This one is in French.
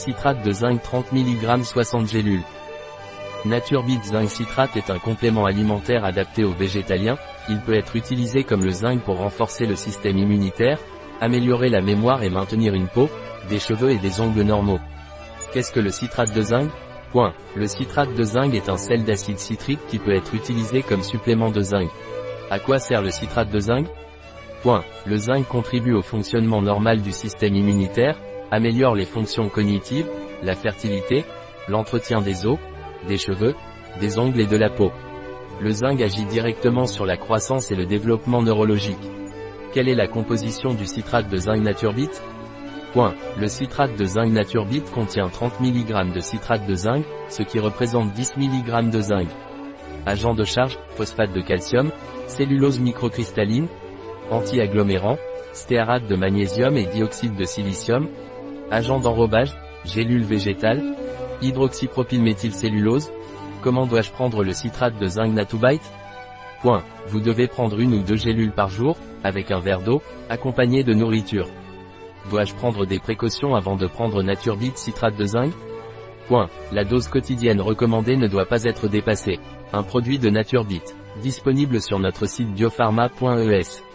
Citrate de zinc 30 mg 60 gélules. Naturbit zinc citrate est un complément alimentaire adapté aux végétaliens, il peut être utilisé comme le zinc pour renforcer le système immunitaire, améliorer la mémoire et maintenir une peau, des cheveux et des ongles normaux. Qu'est-ce que le citrate de zinc? Point. Le citrate de zinc est un sel d'acide citrique qui peut être utilisé comme supplément de zinc. À quoi sert le citrate de zinc? Point. Le zinc contribue au fonctionnement normal du système immunitaire, améliore les fonctions cognitives, la fertilité, l'entretien des os, des cheveux, des ongles et de la peau. Le zinc agit directement sur la croissance et le développement neurologique. Quelle est la composition du citrate de zinc Naturbit Point. Le citrate de zinc Naturbit contient 30 mg de citrate de zinc, ce qui représente 10 mg de zinc. Agent de charge, phosphate de calcium, cellulose microcristalline, anti-agglomérant, stéarate de magnésium et dioxyde de silicium, agent d'enrobage, gélules végétales, hydroxypropylméthylcellulose Comment dois-je prendre le citrate de zinc Natubite? Point. Vous devez prendre une ou deux gélules par jour, avec un verre d'eau, accompagné de nourriture. Dois-je prendre des précautions avant de prendre Naturbit citrate de zinc? Point. La dose quotidienne recommandée ne doit pas être dépassée. Un produit de Naturbit. Disponible sur notre site biopharma.es.